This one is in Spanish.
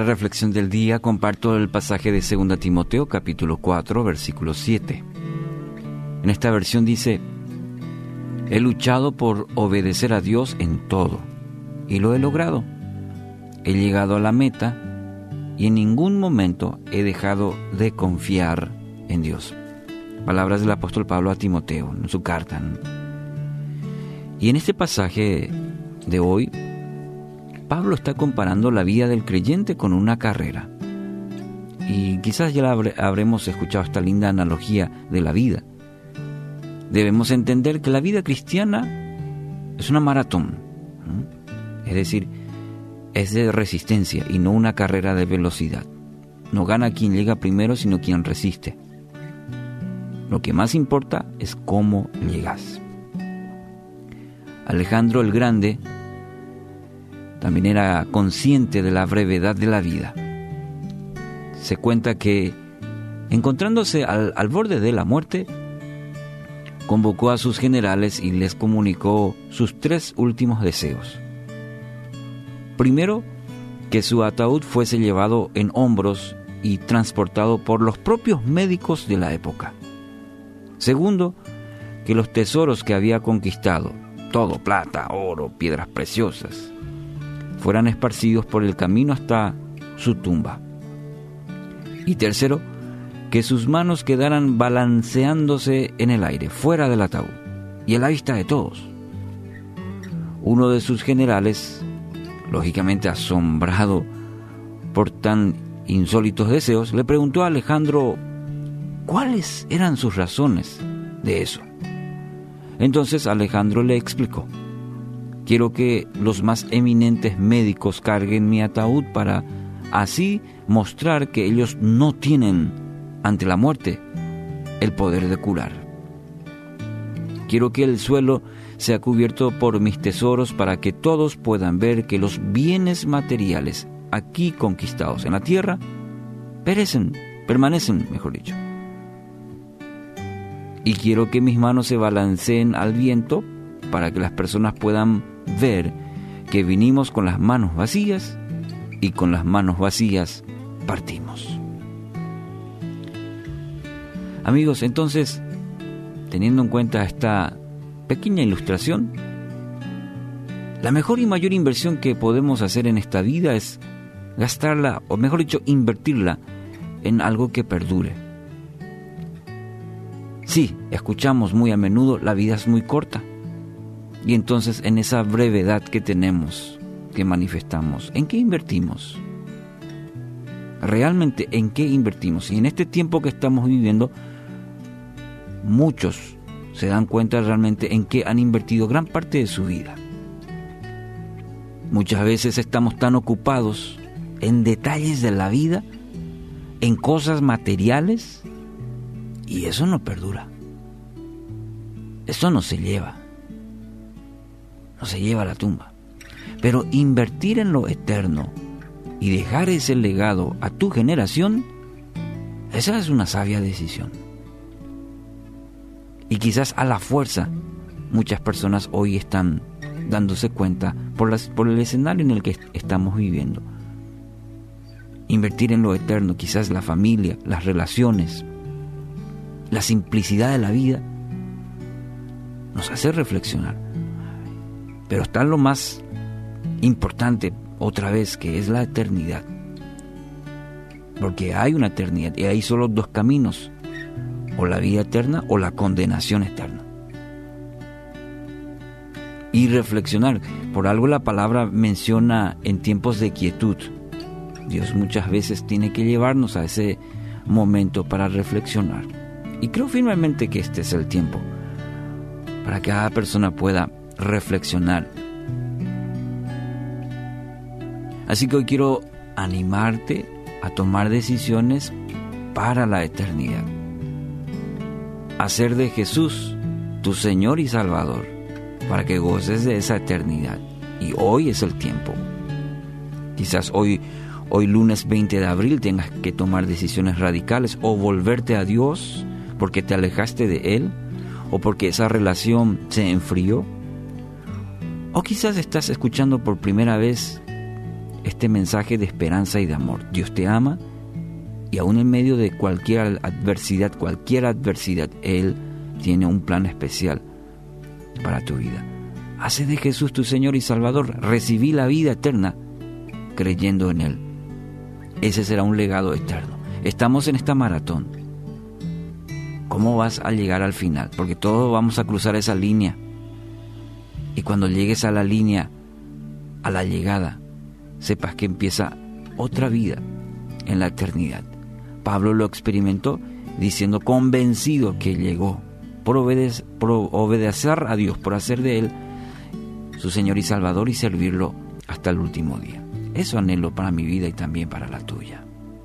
reflexión del día comparto el pasaje de 2 Timoteo capítulo 4 versículo 7. En esta versión dice, He luchado por obedecer a Dios en todo y lo he logrado. He llegado a la meta y en ningún momento he dejado de confiar en Dios. Palabras del apóstol Pablo a Timoteo en su carta. Y en este pasaje de hoy, Pablo está comparando la vida del creyente con una carrera. Y quizás ya habremos escuchado esta linda analogía de la vida. Debemos entender que la vida cristiana es una maratón. Es decir, es de resistencia y no una carrera de velocidad. No gana quien llega primero, sino quien resiste. Lo que más importa es cómo llegas. Alejandro el Grande también era consciente de la brevedad de la vida. Se cuenta que, encontrándose al, borde de la muerte, convocó a sus generales y les comunicó sus tres últimos deseos. Primero, que su ataúd fuese llevado en hombros y transportado por los propios médicos de la época. Segundo, que los tesoros que había conquistado, todo plata, oro, piedras preciosas, fueran esparcidos por el camino hasta su tumba. Y tercero, que sus manos quedaran balanceándose en el aire, fuera del ataúd, y a la vista de todos. Uno de sus generales, lógicamente asombrado por tan insólitos deseos, le preguntó a Alejandro cuáles eran sus razones de eso. Entonces Alejandro le explicó. Quiero que los más eminentes médicos carguen mi ataúd para así mostrar que ellos no tienen ante la muerte el poder de curar. Quiero que el suelo sea cubierto por mis tesoros para que todos puedan ver que los bienes materiales aquí conquistados en la tierra perecen, permanecen, mejor dicho. Y quiero que mis manos se balanceen al viento para que las personas puedan ver que vinimos con las manos vacías y con las manos vacías partimos. Amigos, entonces, teniendo en cuenta esta pequeña ilustración, la mejor y mayor inversión que podemos hacer en esta vida es gastarla, o mejor dicho, invertirla en algo que perdure. Sí, escuchamos muy a menudo, la vida es muy corta. Y entonces en esa brevedad que tenemos, que manifestamos, ¿en qué invertimos? Realmente, ¿en qué invertimos? Y en este tiempo que estamos viviendo, muchos se dan cuenta realmente en qué han invertido gran parte de su vida. Muchas veces estamos tan ocupados en detalles de la vida, en cosas materiales, y eso no perdura. Eso no se lleva se lleva a la tumba. Pero invertir en lo eterno y dejar ese legado a tu generación, esa es una sabia decisión. Y quizás a la fuerza muchas personas hoy están dándose cuenta por, las, por el escenario en el que estamos viviendo. Invertir en lo eterno, quizás la familia, las relaciones, la simplicidad de la vida, nos hace reflexionar. Pero está lo más importante otra vez, que es la eternidad. Porque hay una eternidad y hay solo dos caminos, o la vida eterna o la condenación eterna. Y reflexionar, por algo la palabra menciona en tiempos de quietud. Dios muchas veces tiene que llevarnos a ese momento para reflexionar. Y creo firmemente que este es el tiempo para que cada persona pueda reflexionar. Así que hoy quiero animarte a tomar decisiones para la eternidad. Hacer de Jesús tu Señor y Salvador para que goces de esa eternidad. Y hoy es el tiempo. Quizás hoy, hoy lunes 20 de abril tengas que tomar decisiones radicales o volverte a Dios porque te alejaste de Él o porque esa relación se enfrió o quizás estás escuchando por primera vez este mensaje de esperanza y de amor. Dios te ama y aún en medio de cualquier adversidad, cualquier adversidad, Él tiene un plan especial para tu vida. Hace de Jesús tu Señor y Salvador. Recibí la vida eterna creyendo en Él. Ese será un legado eterno. Estamos en esta maratón. ¿Cómo vas a llegar al final? Porque todos vamos a cruzar esa línea. Y cuando llegues a la línea, a la llegada, sepas que empieza otra vida en la eternidad. Pablo lo experimentó diciendo convencido que llegó por, obedecer a Dios, por hacer de Él su Señor y Salvador y servirlo hasta el último día. Eso anhelo para mi vida y también para la tuya.